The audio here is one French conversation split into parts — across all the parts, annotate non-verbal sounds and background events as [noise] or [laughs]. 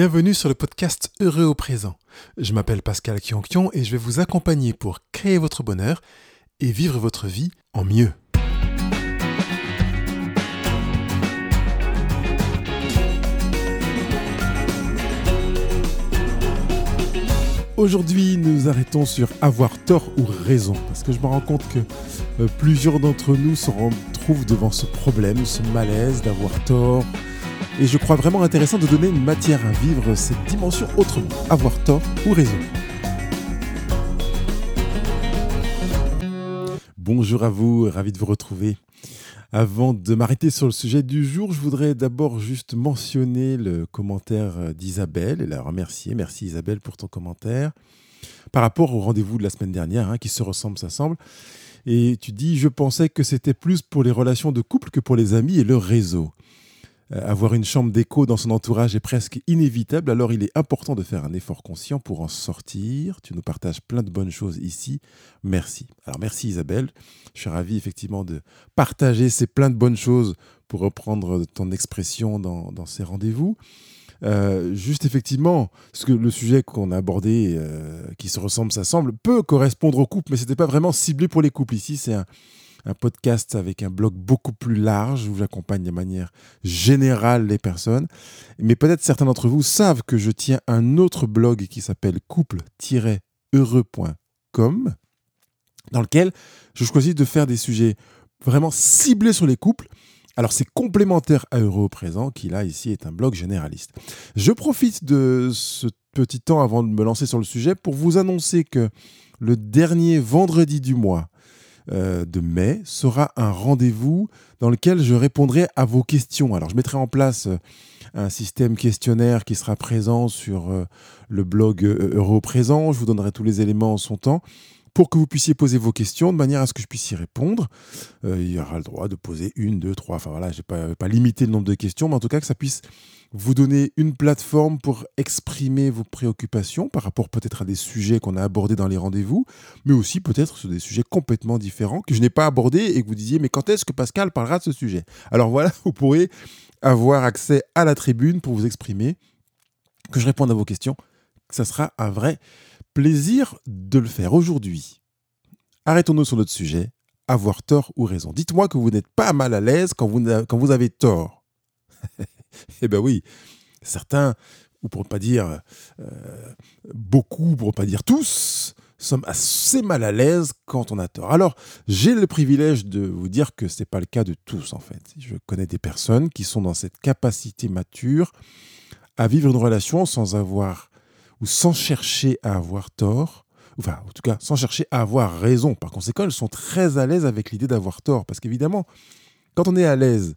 Bienvenue sur le podcast Heureux au présent. Je m'appelle Pascal Kionkion et je vais vous accompagner pour créer votre bonheur et vivre votre vie en mieux. Aujourd'hui, nous arrêtons sur avoir tort ou raison, parce que je me rends compte que euh, plusieurs d'entre nous se retrouvent devant ce problème, ce malaise d'avoir tort. Et je crois vraiment intéressant de donner une matière à vivre cette dimension autrement, avoir tort ou raison. Bonjour à vous, ravi de vous retrouver. Avant de m'arrêter sur le sujet du jour, je voudrais d'abord juste mentionner le commentaire d'Isabelle et la remercier. Merci Isabelle pour ton commentaire. Par rapport au rendez-vous de la semaine dernière, hein, qui se ressemble, s'assemble. Et tu dis, je pensais que c'était plus pour les relations de couple que pour les amis et leur réseau. Euh, avoir une chambre d'écho dans son entourage est presque inévitable, alors il est important de faire un effort conscient pour en sortir. Tu nous partages plein de bonnes choses ici. Merci. Alors merci Isabelle. Je suis ravi effectivement de partager ces plein de bonnes choses pour reprendre ton expression dans, ces rendez-vous. Euh, juste effectivement, ce que le sujet qu'on a abordé, euh, qui se ressemble, ça semble, peut correspondre aux couples, mais ce n'était pas vraiment ciblé pour les couples. Ici, c'est un, un podcast avec un blog beaucoup plus large où j'accompagne de manière générale les personnes. Mais peut-être certains d'entre vous savent que je tiens un autre blog qui s'appelle couple-heureux.com dans lequel je choisis de faire des sujets vraiment ciblés sur les couples. Alors c'est complémentaire à Heureux présent qui là ici est un blog généraliste. Je profite de ce petit temps avant de me lancer sur le sujet pour vous annoncer que le dernier vendredi du mois, euh, de mai sera un rendez-vous dans lequel je répondrai à vos questions. Alors je mettrai en place euh, un système questionnaire qui sera présent sur euh, le blog Euro Présent. Je vous donnerai tous les éléments en son temps pour que vous puissiez poser vos questions de manière à ce que je puisse y répondre. il y aura le droit de poser une, deux, trois. Enfin voilà, je n'ai pas, pas limité le nombre de questions, mais en tout cas que ça puisse vous donner une plateforme pour exprimer vos préoccupations par rapport peut-être à des sujets qu'on a abordés dans les rendez-vous, mais aussi peut-être sur des sujets complètement différents que je n'ai pas abordés et que vous disiez mais quand est-ce que Pascal parlera de ce sujet? Alors voilà, [laughs] vous pourrez avoir accès à la tribune pour vous exprimer, que je réponde à vos questions. Ça sera un vrai plaisir de le faire aujourd'hui. Arrêtons-nous sur notre sujet, avoir tort ou raison. Dites-moi que vous n'êtes pas mal à l'aise quand vous, quand vous avez tort. [laughs] Eh bien oui, certains, ou pour ne pas dire euh, beaucoup, pour ne pas dire tous, sommes assez mal à l'aise quand on a tort. Alors, j'ai le privilège de vous dire que ce n'est pas le cas de tous, en fait. Je connais des personnes qui sont dans cette capacité mature à vivre une relation sans avoir ou sans chercher à avoir tort, enfin, en tout cas, sans chercher à avoir raison. Par conséquent, elles sont très à l'aise avec l'idée d'avoir tort, parce qu'évidemment, quand on est à l'aise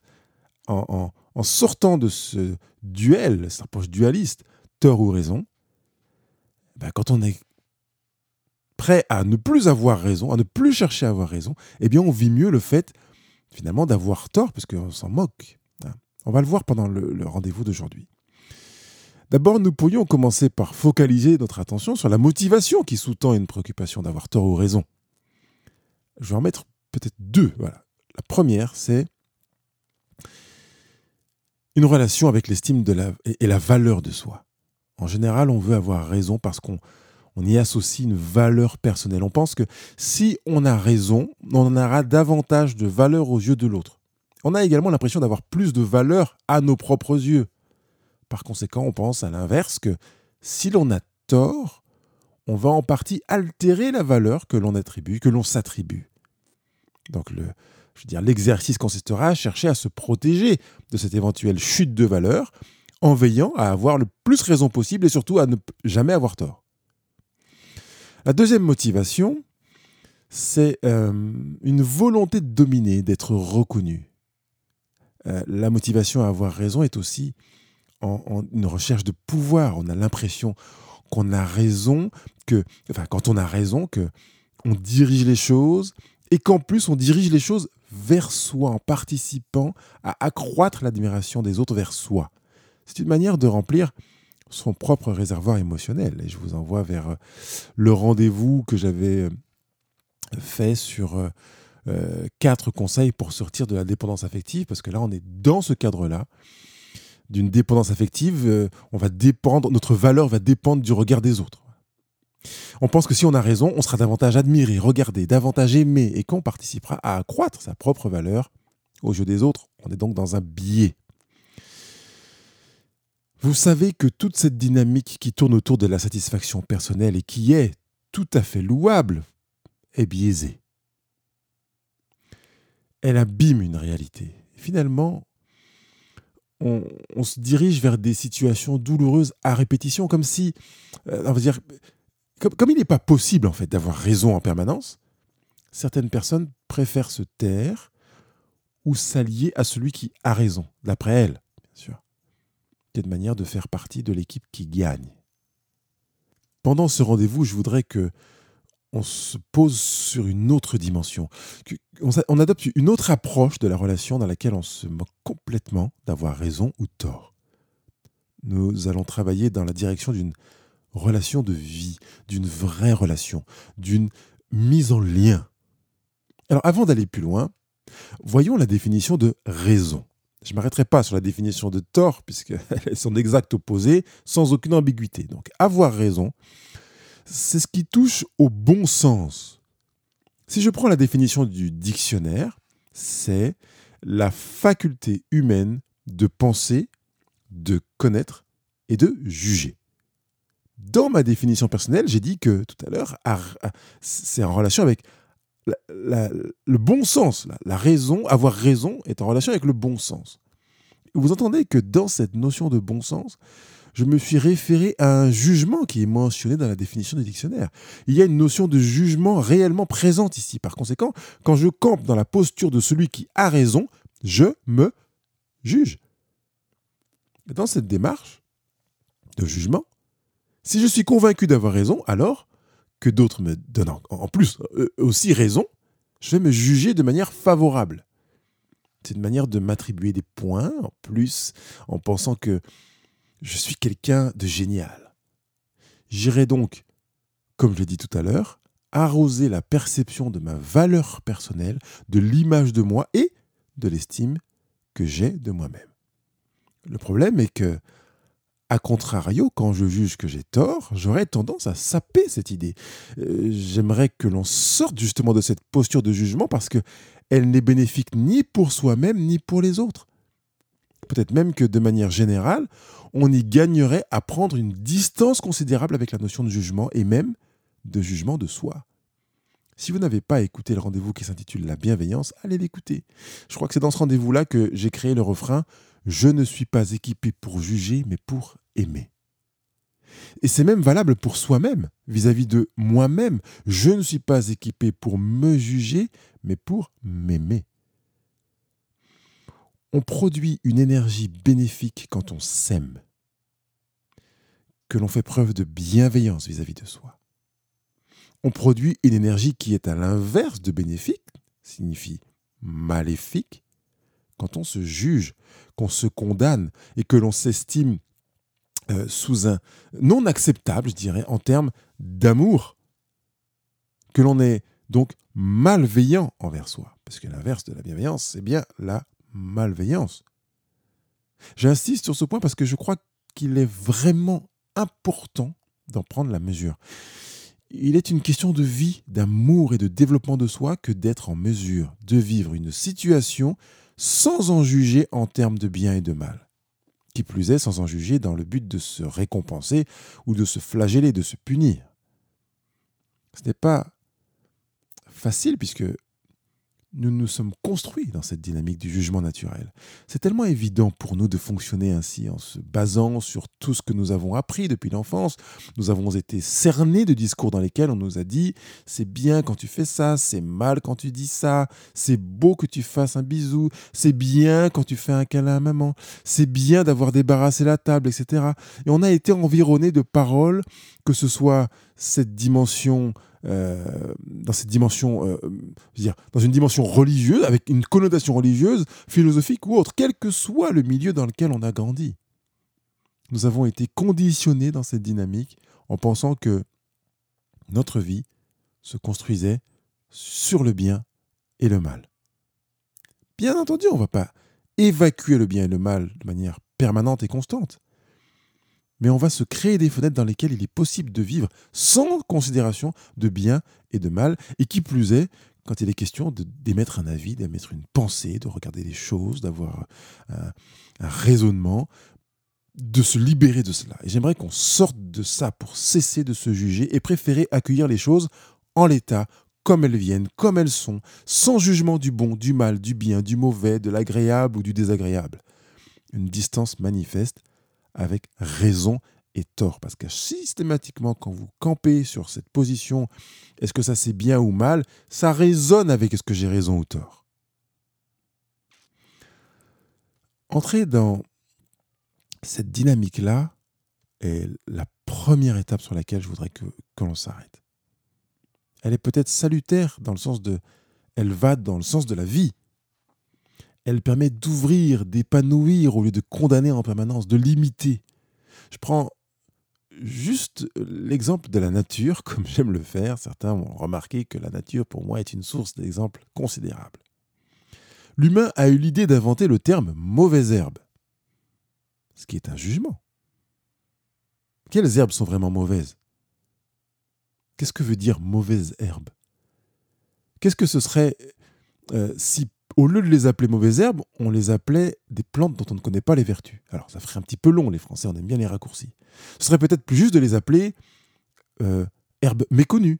en sortant de ce duel, cette approche dualiste, tort ou raison, ben quand on est prêt à ne plus avoir raison, à ne plus chercher à avoir raison, eh bien on vit mieux le fait finalement d'avoir tort, parce qu'on s'en moque. Hein. On va le voir pendant le, le rendez-vous d'aujourd'hui. D'abord, nous pourrions commencer par focaliser notre attention sur la motivation qui sous-tend une préoccupation d'avoir tort ou raison. Je vais en mettre peut-être deux. Voilà. La première, c'est une relation avec l'estime et la valeur de soi. En général, on veut avoir raison parce qu'on y associe une valeur personnelle. On pense que si on a raison, on aura davantage de valeur aux yeux de l'autre. On a également l'impression d'avoir plus de valeur à nos propres yeux. Par conséquent, on pense à l'inverse que si l'on a tort, on va en partie altérer la valeur que l'on attribue, que l'on s'attribue. Donc le, je veux dire, l'exercice consistera à chercher à se protéger de cette éventuelle chute de valeur en veillant à avoir le plus raison possible et surtout à ne jamais avoir tort. La deuxième motivation, c'est euh, une volonté de dominer, d'être reconnu. Euh, la motivation à avoir raison est aussi une recherche de pouvoir. On a l'impression qu'on a raison, que, enfin, quand on a raison, que on dirige les choses et qu'en plus on dirige les choses vers soi en participant à accroître l'admiration des autres vers soi. C'est une manière de remplir son propre réservoir émotionnel. Et je vous envoie vers euh, le rendez-vous que j'avais euh, fait sur euh, quatre conseils pour sortir de la dépendance affective, parce que là, on est dans ce cadre-là. d'une dépendance affective, on va dépendre, notre valeur va dépendre du regard des autres. On pense que si on a raison, on sera davantage admiré, regardé, davantage aimé et qu'on participera à accroître sa propre valeur aux yeux des autres. On est donc dans un biais. Vous savez que toute cette dynamique qui tourne autour de la satisfaction personnelle et qui est tout à fait louable est biaisée. Elle abîme une réalité. Finalement, on, se dirige vers des situations douloureuses à répétition, comme si, euh, on comme, il n'est pas possible en fait d'avoir raison en permanence, certaines personnes préfèrent se taire ou s'allier à celui qui a raison, d'après elles, bien sûr. C'est une manière de faire partie de l'équipe qui gagne. Pendant ce rendez-vous, je voudrais que on se pose sur une autre dimension, on, adopte une autre approche de la relation dans laquelle on se moque complètement d'avoir raison ou tort. Nous allons travailler dans la direction d'une relation de vie, d'une vraie relation, d'une mise en lien. Alors avant d'aller plus loin, voyons la définition de raison. Je ne m'arrêterai pas sur la définition de tort, puisqu'elles [laughs] sont d'exact opposés, sans aucune ambiguïté. Donc avoir raison, c'est ce qui touche au bon sens. Si je prends la définition du dictionnaire, c'est la faculté humaine de penser, de connaître et de juger. Dans ma définition personnelle, j'ai dit que tout à l'heure, c'est en relation avec le bon sens. La raison, avoir raison est en relation avec le bon sens. Vous entendez que dans cette notion de bon sens, je me suis référé à un jugement qui est mentionné dans la définition du dictionnaire. Il y a une notion de jugement réellement présente ici. Par conséquent, quand je campe dans la posture de celui qui a raison, je me juge. dans cette démarche de jugement, si je suis convaincu d'avoir raison, alors que d'autres me donnent en plus euh, aussi raison, je vais me juger de manière favorable. C'est une manière de m'attribuer des points en plus en pensant que je suis quelqu'un de génial. J'irai donc, comme je l'ai dit tout à l'heure, arroser la perception de ma valeur personnelle, de l'image de moi et de l'estime que j'ai de moi-même. Le problème est que, a contrario, quand je juge que j'ai tort, j'aurais tendance à saper cette idée. Euh, j'aimerais que l'on sorte justement de cette posture de jugement parce que elle n'est bénéfique ni pour soi-même ni pour les autres. Peut-être même que de manière générale, on y gagnerait à prendre une distance considérable avec la notion de jugement et même de jugement de soi. Si vous n'avez pas écouté le rendez-vous qui s'intitule La bienveillance, allez l'écouter. Je crois que c'est dans ce rendez-vous-là que j'ai créé le refrain Je ne suis pas équipé pour juger, mais pour aimer. Et c'est même valable pour soi-même, vis-à-vis de moi-même. Je ne suis pas équipé pour me juger, mais pour m'aimer on produit une énergie bénéfique quand on s'aime, que l'on fait preuve de bienveillance vis-à-vis de soi. On produit une énergie qui est à l'inverse de bénéfique, signifie maléfique, quand on se juge, qu'on se condamne et que l'on s'estime euh, sous un non acceptable, je dirais, en termes d'amour, que l'on est donc malveillant envers soi. Parce que l'inverse de la bienveillance, c'est bien la malveillance. J'insiste sur ce point parce que je crois qu'il est vraiment important d'en prendre la mesure. Il est une question de vie, d'amour et de développement de soi que d'être en mesure de vivre une situation sans en juger en termes de bien et de mal. Qui plus est, sans en juger dans le but de se récompenser ou de se flageller, de se punir. Ce n'est pas facile puisque nous nous sommes construits dans cette dynamique du jugement naturel. C'est tellement évident pour nous de fonctionner ainsi en se basant sur tout ce que nous avons appris depuis l'enfance. Nous avons été cernés de discours dans lesquels on nous a dit c'est bien quand tu fais ça, c'est mal quand tu dis ça, c'est beau que tu fasses un bisou, c'est bien quand tu fais un câlin à maman, c'est bien d'avoir débarrassé la table, etc. Et on a été environné de paroles, que ce soit cette dimension dans cette dimension, euh, une dimension religieuse, avec une connotation religieuse, philosophique ou autre, quel que soit le milieu dans lequel on a grandi. Nous avons été conditionnés dans cette dynamique en pensant que notre vie se construisait sur le bien et le mal. Bien entendu, on ne va pas évacuer le bien et le mal de manière permanente et constante. Mais on va se créer des fenêtres dans lesquelles il est possible de vivre sans considération de bien et de mal, et qui plus est, quand il est question d'émettre un avis, d'émettre une pensée, de regarder les choses, d'avoir un, un, raisonnement, de se libérer de cela. Et j'aimerais qu'on sorte de ça pour cesser de se juger et préférer accueillir les choses en l'état, comme elles viennent, comme elles sont, sans jugement du bon, du mal, du bien, du mauvais, de l'agréable ou du désagréable. Une distance manifeste avec raison et tort. Parce que systématiquement, quand vous campez sur cette position, est-ce que ça c'est bien ou mal, ça résonne avec est-ce que j'ai raison ou tort. Entrer dans cette dynamique-là est la première étape sur laquelle je voudrais que, que l'on s'arrête. Elle est peut-être salutaire dans le sens de... Elle va dans le sens de la vie. Elle permet d'ouvrir, d'épanouir au lieu de condamner en permanence, de limiter. Je prends juste l'exemple de la nature, [laughs] comme j'aime le faire. Certains ont remarqué que la nature, pour moi, est une source d'exemples considérables. L'humain a eu l'idée d'inventer le terme mauvaise herbe, ce qui est un jugement. Quelles herbes sont vraiment mauvaises? Qu'est-ce que veut dire mauvaise herbe? Qu'est-ce que ce serait euh, si, au lieu de les appeler mauvaises herbes, on les appelait des plantes dont on ne connaît pas les vertus Alors, ça ferait un petit peu long, les Français, on aime bien les raccourcis. Ce serait peut-être plus juste de les appeler euh, herbes méconnues.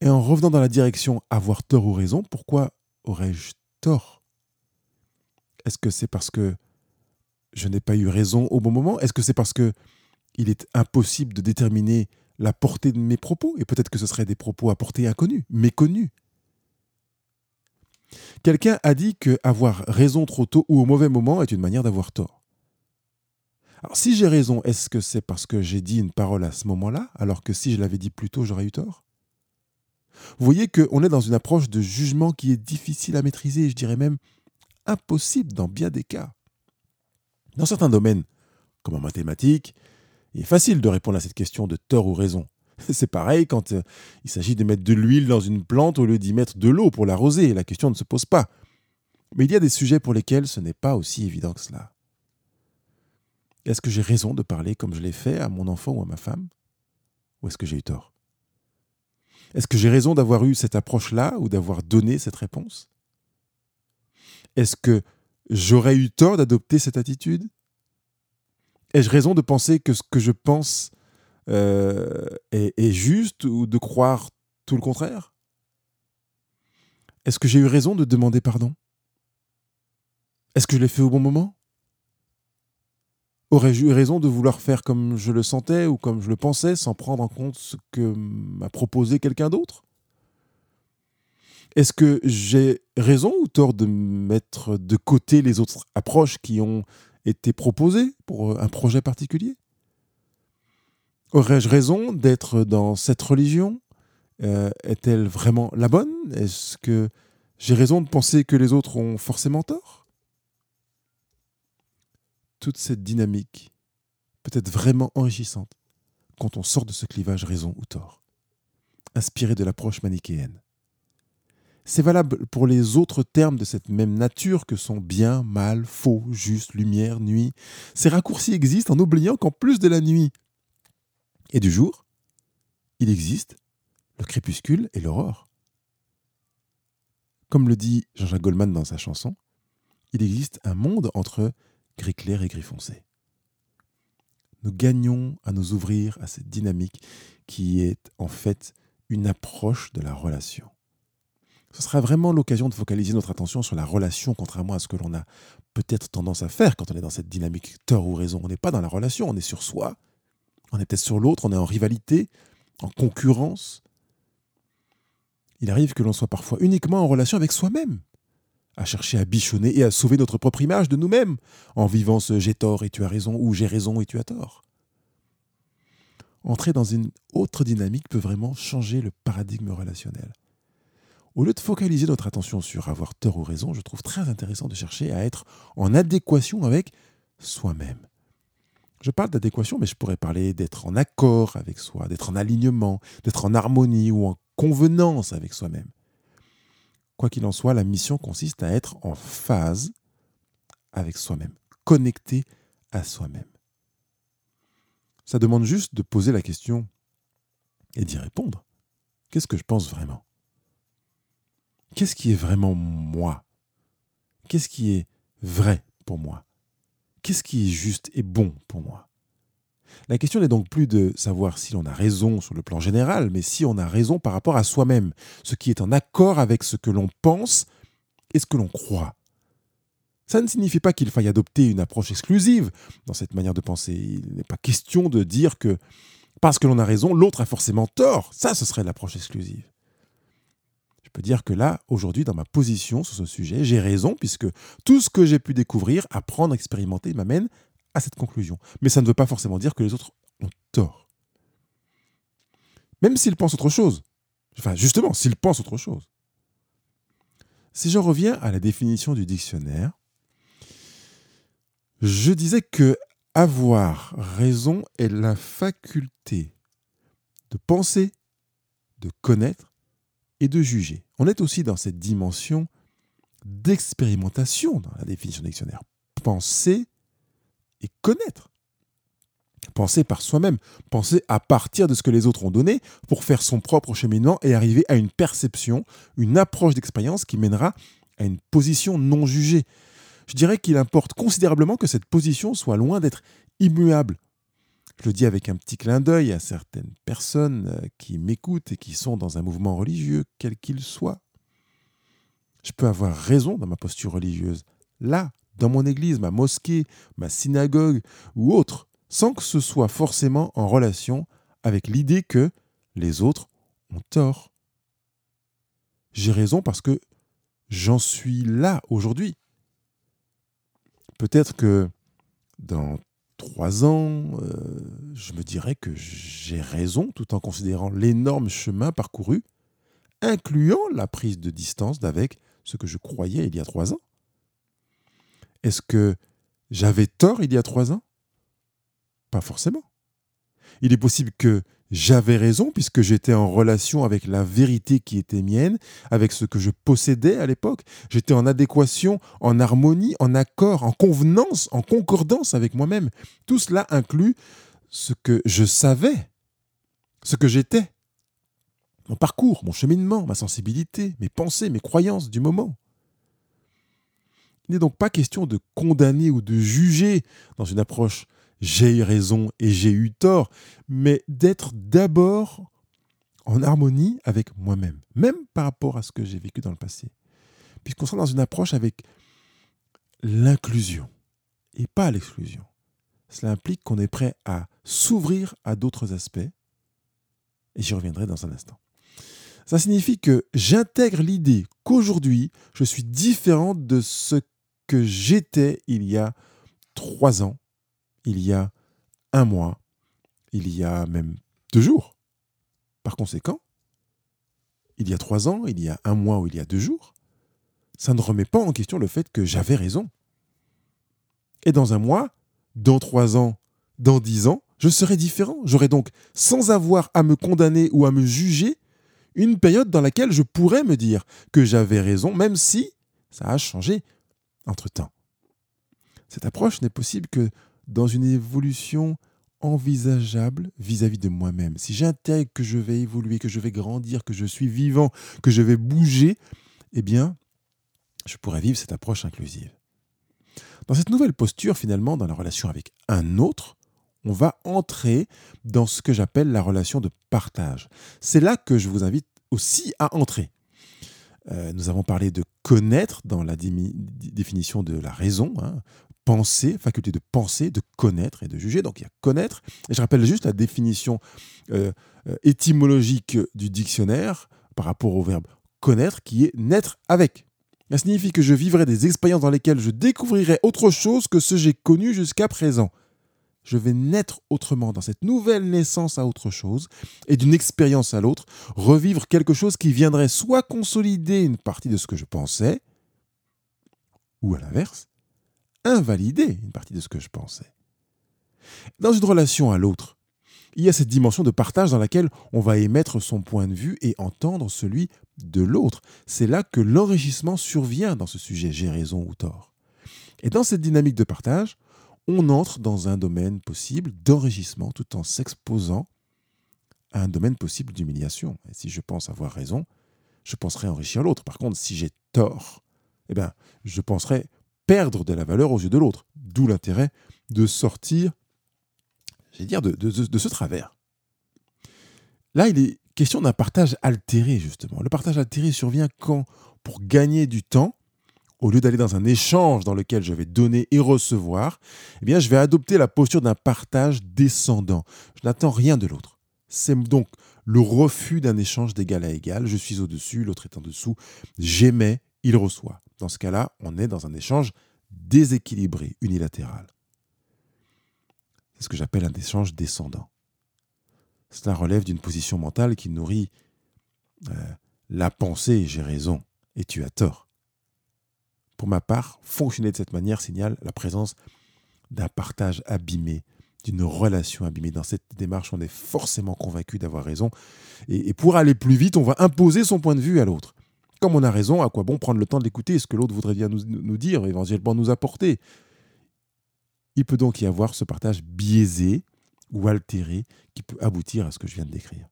Et en revenant dans la direction avoir tort ou raison, pourquoi aurais-je tort? Est-ce que c'est parce que je n'ai pas eu raison au bon moment? Est-ce que c'est parce que il est impossible de déterminer la portée de mes propos, et peut-être que ce seraient des propos à portée inconnue, méconnus. Quelqu'un a dit que avoir raison trop tôt ou au mauvais moment est une manière d'avoir tort. Alors si j'ai raison, est-ce que c'est parce que j'ai dit une parole à ce moment-là, alors que si je l'avais dit plus tôt, j'aurais eu tort? Vous voyez qu'on est dans une approche de jugement qui est difficile à maîtriser, je dirais même impossible dans bien des cas. Dans certains domaines, comme en mathématiques, il est facile de répondre à cette question de tort ou raison. [laughs] C'est pareil quand euh, il s'agit de mettre de l'huile dans une plante au lieu d'y mettre de l'eau pour l'arroser. La question ne se pose pas. Mais il y a des sujets pour lesquels ce n'est pas aussi évident que cela. Est-ce que j'ai raison de parler comme je l'ai fait à mon enfant ou à ma femme? Ou est-ce que j'ai eu tort? Est-ce que j'ai raison d'avoir eu cette approche-là ou d'avoir donné cette réponse? Est-ce que j'aurais eu tort d'adopter cette attitude? Ai-je raison de penser que ce que je pense euh, est, juste ou de croire tout le contraire? Est-ce que j'ai eu raison de demander pardon? Est-ce que je l'ai fait au bon moment? Aurais-je eu raison de vouloir faire comme je le sentais ou comme je le pensais sans prendre en compte ce que m'a proposé quelqu'un d'autre? Est-ce que j'ai raison ou tort de mettre de côté les autres approches qui ont été proposé pour euh, un projet particulier? Aurais-je raison d'être dans cette religion? Euh, Est-elle vraiment la bonne? Est-ce que j'ai raison de penser que les autres ont forcément tort? Toute cette dynamique peut être vraiment enrichissante quand on sort de ce clivage raison ou tort, inspiré de l'approche manichéenne. C'est valable pour les autres termes de cette même nature que sont bien, mal, faux, juste, lumière, nuit. Ces raccourcis existent en oubliant qu'en plus de la nuit et du jour, il existe le crépuscule et l'aurore. Comme le dit Jean-Jacques Goldman dans sa chanson, il existe un monde entre gris clair et gris foncé. Nous gagnons à nous ouvrir à cette dynamique qui est en fait une approche de la relation ce sera vraiment l'occasion de focaliser notre attention sur la relation, contrairement à ce que l'on a peut-être tendance à faire quand on est dans cette dynamique tort ou raison. On n'est pas dans la relation, on est sur soi, on est peut-être sur l'autre, on est en rivalité, en concurrence. Il arrive que l'on soit parfois uniquement en relation avec soi-même, à chercher à bichonner et à sauver notre propre image de nous-mêmes, en vivant ce j'ai tort et tu as raison, ou j'ai raison et tu as tort. Entrer dans une autre dynamique peut vraiment changer le paradigme relationnel. Au lieu de focaliser notre attention sur avoir tort ou raison, je trouve très intéressant de chercher à être en adéquation avec soi-même. Je parle d'adéquation, mais je pourrais parler d'être en accord avec soi, d'être en alignement, d'être en harmonie ou en convenance avec soi-même. Quoi qu'il en soit, la mission consiste à être en phase avec soi-même, connecté à soi-même. Ça demande juste de poser la question et d'y répondre. Qu'est-ce que je pense vraiment? Qu'est-ce qui est vraiment moi? Qu'est-ce qui est vrai pour moi? Qu'est-ce qui est juste et bon pour moi? La question n'est donc plus de savoir si l'on a raison sur le plan général, mais si on a raison par rapport à soi-même, ce qui est en accord avec ce que l'on pense et ce que l'on croit. Ça ne signifie pas qu'il faille adopter une approche exclusive dans cette manière de penser. Il n'est pas question de dire que parce que l'on a raison, l'autre a forcément tort. Ça, ce serait l'approche exclusive. Peux dire que là, aujourd'hui, dans ma position sur ce sujet, j'ai raison, puisque tout ce que j'ai pu découvrir, apprendre, expérimenter, m'amène à cette conclusion. Mais ça ne veut pas forcément dire que les autres ont tort. Même s'ils pensent autre chose. Enfin, justement, s'ils pensent autre chose. Si je reviens à la définition du dictionnaire, je disais que avoir raison est la faculté de penser, de connaître et de juger. On est aussi dans cette dimension d'expérimentation dans la définition dictionnaire. Penser et connaître. Penser par soi-même, penser à partir de ce que les autres ont donné pour faire son propre cheminement et arriver à une perception, une approche d'expérience qui mènera à une position non jugée, je dirais qu'il importe considérablement que cette position soit loin d'être immuable. Je le dis avec un petit clin d'œil à certaines personnes euh, qui m'écoutent et qui sont dans un mouvement religieux, quel qu'il soit. Je peux avoir raison dans ma posture religieuse, là, dans mon église, ma mosquée, ma synagogue ou autre, sans que ce soit forcément en relation avec l'idée que les autres ont tort. J'ai raison parce que j'en suis là aujourd'hui. Peut-être que dans trois ans, euh, je me dirais que j'ai raison tout en considérant l'énorme chemin parcouru, incluant la prise de distance d'avec ce que je croyais il y a trois ans. Est-ce que j'avais tort il y a trois ans? Pas forcément. Il est possible que j'avais raison puisque j'étais en relation avec la vérité qui était mienne, avec ce que je possédais à l'époque. J'étais en adéquation, en harmonie, en accord, en convenance, en concordance avec moi-même. Tout cela inclut ce que je savais, ce que j'étais, mon parcours, mon cheminement, ma sensibilité, mes pensées, mes croyances du moment. Il n'est donc pas question de condamner ou de juger dans une approche j'ai eu raison et j'ai eu tort, mais d'être d'abord en harmonie avec moi-même, même par rapport à ce que j'ai vécu dans le passé. Puisqu'on sera dans une approche avec l'inclusion et pas l'exclusion. Cela implique qu'on est prêt à s'ouvrir à d'autres aspects, et j'y reviendrai dans un instant. Ça signifie que j'intègre l'idée qu'aujourd'hui, je suis différent de ce que j'étais il y a trois ans, il y a un mois, il y a même deux jours. Par conséquent, il y a trois ans, il y a un mois ou il y a deux jours, ça ne remet pas en question le fait que j'avais raison. Et dans un mois, dans trois ans, dans dix ans, je serai différent. J'aurai donc, sans avoir à me condamner ou à me juger, une période dans laquelle je pourrais me dire que j'avais raison, même si ça a changé entre-temps. Cette approche n'est possible que dans une évolution envisageable vis-à-vis de moi-même. Si j'intègre que je vais évoluer, que je vais grandir, que je suis vivant, que je vais bouger, eh bien, je pourrais vivre cette approche inclusive. Dans cette nouvelle posture, finalement, dans la relation avec un autre, on va entrer dans ce que j'appelle la relation de partage. C'est là que je vous invite aussi à entrer. Euh, nous avons parlé de connaître dans la définition de la raison. Hein penser, faculté de penser, de connaître et de juger. Donc il y a connaître. Et je rappelle juste la définition euh, euh, étymologique du dictionnaire par rapport au verbe connaître qui est naître avec. Ça signifie que je vivrai des expériences dans lesquelles je découvrirai autre chose que ce que j'ai connu jusqu'à présent. Je vais naître autrement dans cette nouvelle naissance à autre chose et d'une expérience à l'autre, revivre quelque chose qui viendrait soit consolider une partie de ce que je pensais, ou à l'inverse, invalider une partie de ce que je pensais. Dans une relation à l'autre, il y a cette dimension de partage dans laquelle on va émettre son point de vue et entendre celui de l'autre. C'est là que l'enrichissement survient dans ce sujet, j'ai raison ou tort. Et dans cette dynamique de partage, on entre dans un domaine possible d'enrichissement tout en s'exposant à un domaine possible d'humiliation. Et si je pense avoir raison, je penserai enrichir l'autre. Par contre, si j'ai tort, eh bien, je penserai perdre de la valeur aux yeux de l'autre. D'où l'intérêt de sortir, j'ai dire, de, ce travers. Là, il est question d'un partage altéré, justement. Le partage altéré survient quand, pour gagner du temps, au lieu d'aller dans un échange dans lequel je vais donner et recevoir, eh bien, je vais adopter la posture d'un partage descendant. Je n'attends rien de l'autre. C'est donc le refus d'un échange d'égal à égal. Je suis au-dessus, l'autre est en dessous. J'émets, il reçoit. Dans ce cas-là, on est dans un échange déséquilibré, unilatéral. C'est ce que j'appelle un échange descendant. Cela relève d'une position mentale qui nourrit euh, la pensée j'ai raison et tu as tort. Pour ma part, fonctionner de cette manière signale la présence d'un partage abîmé, d'une relation abîmée. Dans cette démarche, on est forcément convaincu d'avoir raison. Et, pour aller plus vite, on va imposer son point de vue à l'autre. Comme on a raison, à quoi bon prendre le temps d'écouter ce que l'autre voudrait bien nous, dire, éventuellement nous apporter Il peut donc y avoir ce partage biaisé ou altéré qui peut aboutir à ce que je viens de décrire.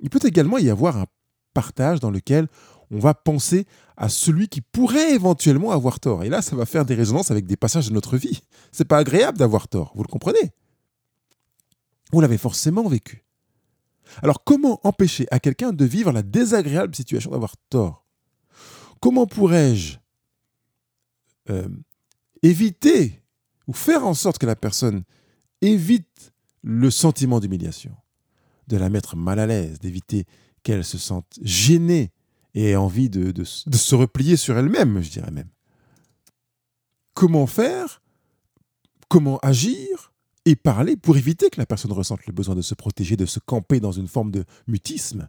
Il peut également y avoir un partage dans lequel on va penser à celui qui pourrait éventuellement avoir tort. Et là, ça va faire des résonances avec des passages de notre vie. C'est pas agréable d'avoir tort, vous le comprenez? Vous l'avez forcément vécu. Alors comment empêcher à quelqu'un de vivre la désagréable situation d'avoir tort? Comment pourrais-je euh, éviter ou faire en sorte que la personne évite le sentiment d'humiliation, de la mettre mal à l'aise, d'éviter qu'elle se sente gênée et ait envie de, de se replier sur elle-même, je dirais même? Comment faire? Comment agir? Et parler pour éviter que la personne ressente le besoin de se protéger, de se camper dans une forme de mutisme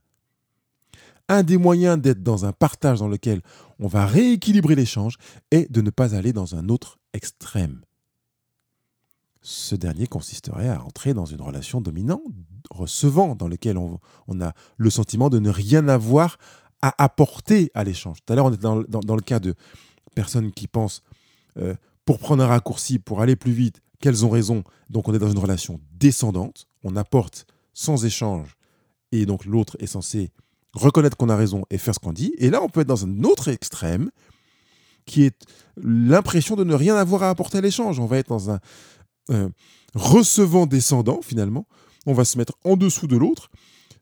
un des moyens d'être dans un partage dans lequel on va rééquilibrer l'échange est de ne pas aller dans un autre extrême ce dernier consisterait à entrer dans une relation dominante, recevant, dans laquelle on, a le sentiment de ne rien avoir à apporter à l'échange. Tout à l'heure, on était dans, le cas de personnes qui pensent, euh, pour prendre un raccourci, pour aller plus vite, qu'elles ont raison. Donc on est dans une relation descendante, on apporte sans échange, et donc l'autre est censé reconnaître qu'on a raison et faire ce qu'on dit. Et là, on peut être dans un autre extrême, qui est l'impression de ne rien avoir à apporter à l'échange. On va être dans un, euh, recevant descendant, finalement. On va se mettre en dessous de l'autre.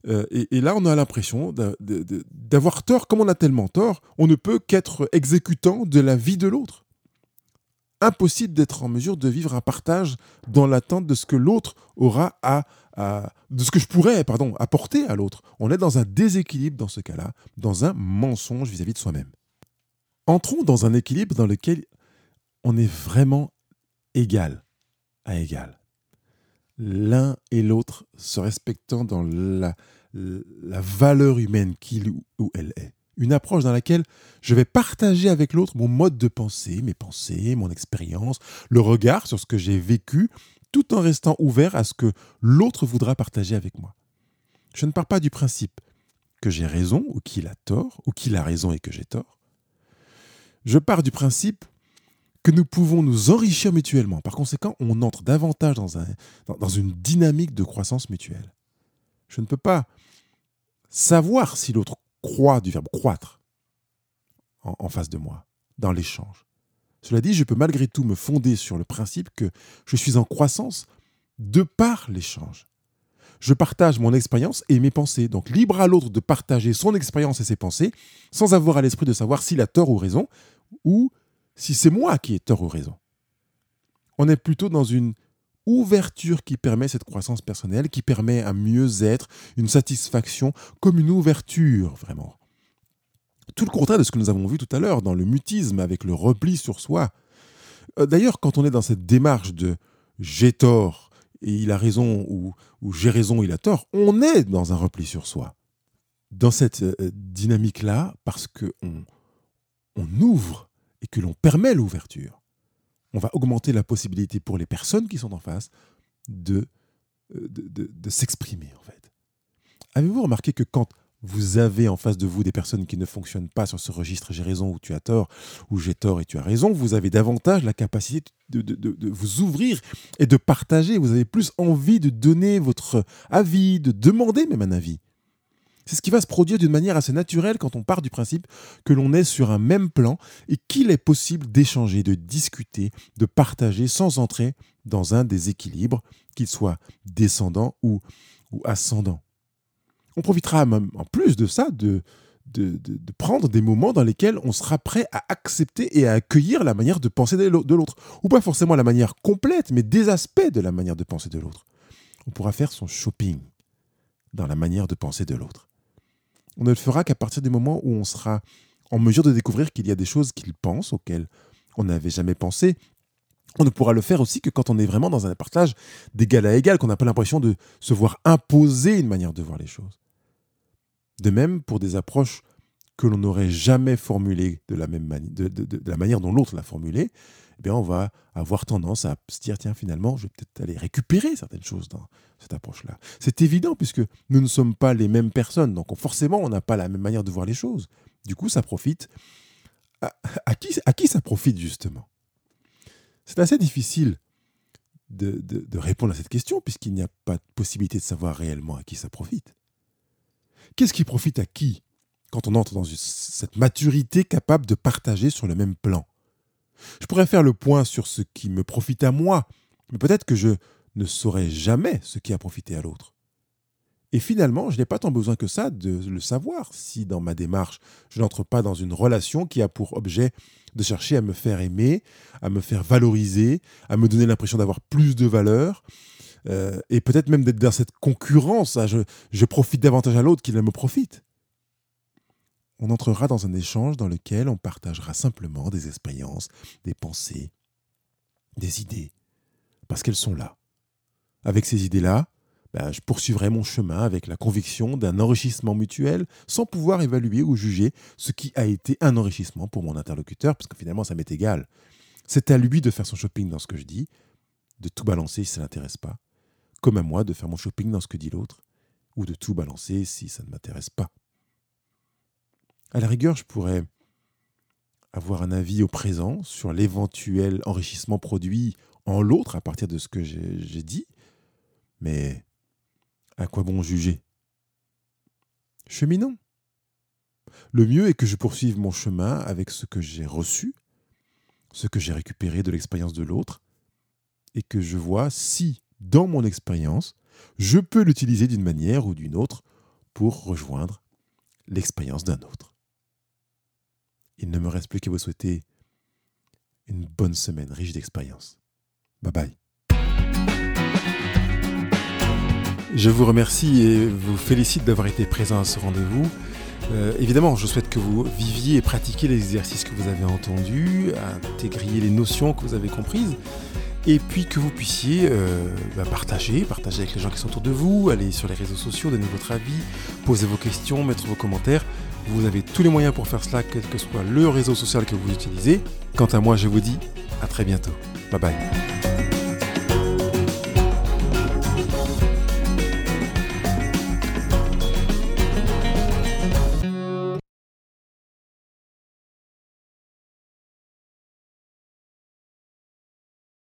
Euh, et, là, on a l'impression d'avoir tort. Comme on a tellement tort, on ne peut qu'être exécutant de la vie de l'autre. Impossible d'être en mesure de vivre un partage dans l'attente de ce que l'autre aura à, de ce que je pourrais, pardon, apporter à l'autre. On est dans un déséquilibre dans ce cas-là, dans un mensonge vis à -vis de soi-même. Entrons dans un équilibre dans lequel on est vraiment égal à égal. L'un et l'autre se respectant dans la valeur humaine qu'il ou elle est. Une approche dans laquelle je vais partager avec l'autre mon mode de pensée, mes pensées, mon expérience, le regard sur ce que j'ai vécu, tout en restant ouvert à ce que l'autre voudra partager avec moi. Je ne pars pas du principe que j'ai raison ou qu'il a tort, ou qu'il a raison et que j'ai tort. Je pars du principe que nous pouvons nous enrichir mutuellement. Par conséquent, on entre davantage dans, un, dans, une dynamique de croissance mutuelle. Je ne peux pas savoir si l'autre croit du verbe croître en, en face de moi, dans l'échange. Cela dit, je peux malgré tout me fonder sur le principe que je suis en croissance de par l'échange. Je partage mon expérience et mes pensées, donc libre à l'autre de partager son expérience et ses pensées, sans avoir à l'esprit de savoir s'il a tort ou raison, ou si c'est moi qui ai tort ou raison. On est plutôt dans une ouverture qui permet cette croissance personnelle, qui permet un mieux-être, une satisfaction, comme une ouverture, vraiment. Tout le contraire de ce que nous avons vu tout à l'heure dans le mutisme avec le repli sur soi. Euh, d'ailleurs, quand on est dans cette démarche de j'ai tort et il a raison ou, j'ai raison, il a tort, on est dans un repli sur soi. Dans cette euh, dynamique-là, parce qu'on on ouvre et que l'on permet l'ouverture, on va augmenter la possibilité pour les personnes qui sont en face de, euh, de, s'exprimer en fait. Avez-vous remarqué que quand vous avez en face de vous des personnes qui ne fonctionnent pas sur ce registre j'ai raison ou tu as tort, ou j'ai tort et tu as raison, vous avez davantage la capacité de, de, vous ouvrir et de partager. Vous avez plus envie de donner votre avis, de demander même un avis. C'est ce qui va se produire d'une manière assez naturelle quand on part du principe que l'on est sur un même plan et qu'il est possible d'échanger, de discuter, de partager sans entrer dans un déséquilibre, qu'il soit descendant ou, ou ascendant. On profitera même, en plus de ça de, de, prendre des moments dans lesquels on sera prêt à accepter et à accueillir la manière de penser de l'autre. Ou pas forcément la manière complète, mais des aspects de la manière de penser de l'autre. On pourra faire son shopping dans la manière de penser de l'autre on ne le fera qu'à partir du moment où on sera en mesure de découvrir qu'il y a des choses qu'il pense auxquelles on n'avait jamais pensé. On ne pourra le faire aussi que quand on est vraiment dans un partage d'égal à égal, qu'on n'a pas l'impression de se voir imposer une manière de voir les choses. De même pour des approches que l'on n'aurait jamais formulées de la, de, la manière dont l'autre l'a formulée, eh on va avoir tendance à se dire tiens finalement je vais peut-être aller récupérer certaines choses dans cette approche-là. C'est évident puisque nous ne sommes pas les mêmes personnes, donc forcément on n'a pas la même manière de voir les choses. Du coup ça profite à, qui, ça profite justement? C'est assez difficile de répondre à cette question puisqu'il n'y a pas de possibilité de savoir réellement à qui ça profite. Qu'est-ce qui profite à qui quand on entre dans cette maturité capable de partager sur le même plan? Je pourrais faire le point sur ce qui me profite à moi, mais peut-être que je ne saurai jamais ce qui a profité à l'autre. Et finalement, je n'ai pas tant besoin que ça de le savoir si dans ma démarche, je n'entre pas dans une relation qui a pour objet de chercher à me faire aimer, à me faire valoriser, à me donner l'impression d'avoir plus de valeur, euh, et peut-être même d'être dans cette concurrence, je profite davantage à l'autre qu'il ne me profite on entrera dans un échange dans lequel on partagera simplement des expériences, des pensées, des idées, parce qu'elles sont là. Avec ces idées-là, ben, je poursuivrai mon chemin avec la conviction d'un enrichissement mutuel sans pouvoir évaluer ou juger ce qui a été un enrichissement pour mon interlocuteur, parce que finalement ça m'est égal. C'est à lui de faire son shopping dans ce que je dis, de tout balancer si ça ne l'intéresse pas, comme à moi de faire mon shopping dans ce que dit l'autre, ou de tout balancer si ça ne m'intéresse pas. À la rigueur, je pourrais avoir un avis au présent sur l'éventuel enrichissement produit en l'autre à partir de ce que j'ai dit, mais à quoi bon juger? Cheminons. Le mieux est que je poursuive mon chemin avec ce que j'ai reçu, ce que j'ai récupéré de l'expérience de l'autre, et que je vois si, dans mon expérience, je peux l'utiliser d'une manière ou d'une autre pour rejoindre l'expérience d'un autre. Il ne me reste plus qu'à vous souhaiter une bonne semaine riche d'expériences. Bye bye. Je vous remercie et vous félicite d'avoir été présent à ce rendez-vous. Euh, évidemment, je souhaite que vous viviez et pratiquiez les exercices que vous avez entendus, intégriez les notions que vous avez comprises, et puis que vous puissiez euh, bah, partager, partager avec les gens qui sont autour de vous, aller sur les réseaux sociaux, donner votre avis, poser vos questions, mettre vos commentaires. Vous avez tous les moyens pour faire cela, quel que soit le réseau social que vous utilisez. Quant à moi, je vous dis à très bientôt. Bye bye.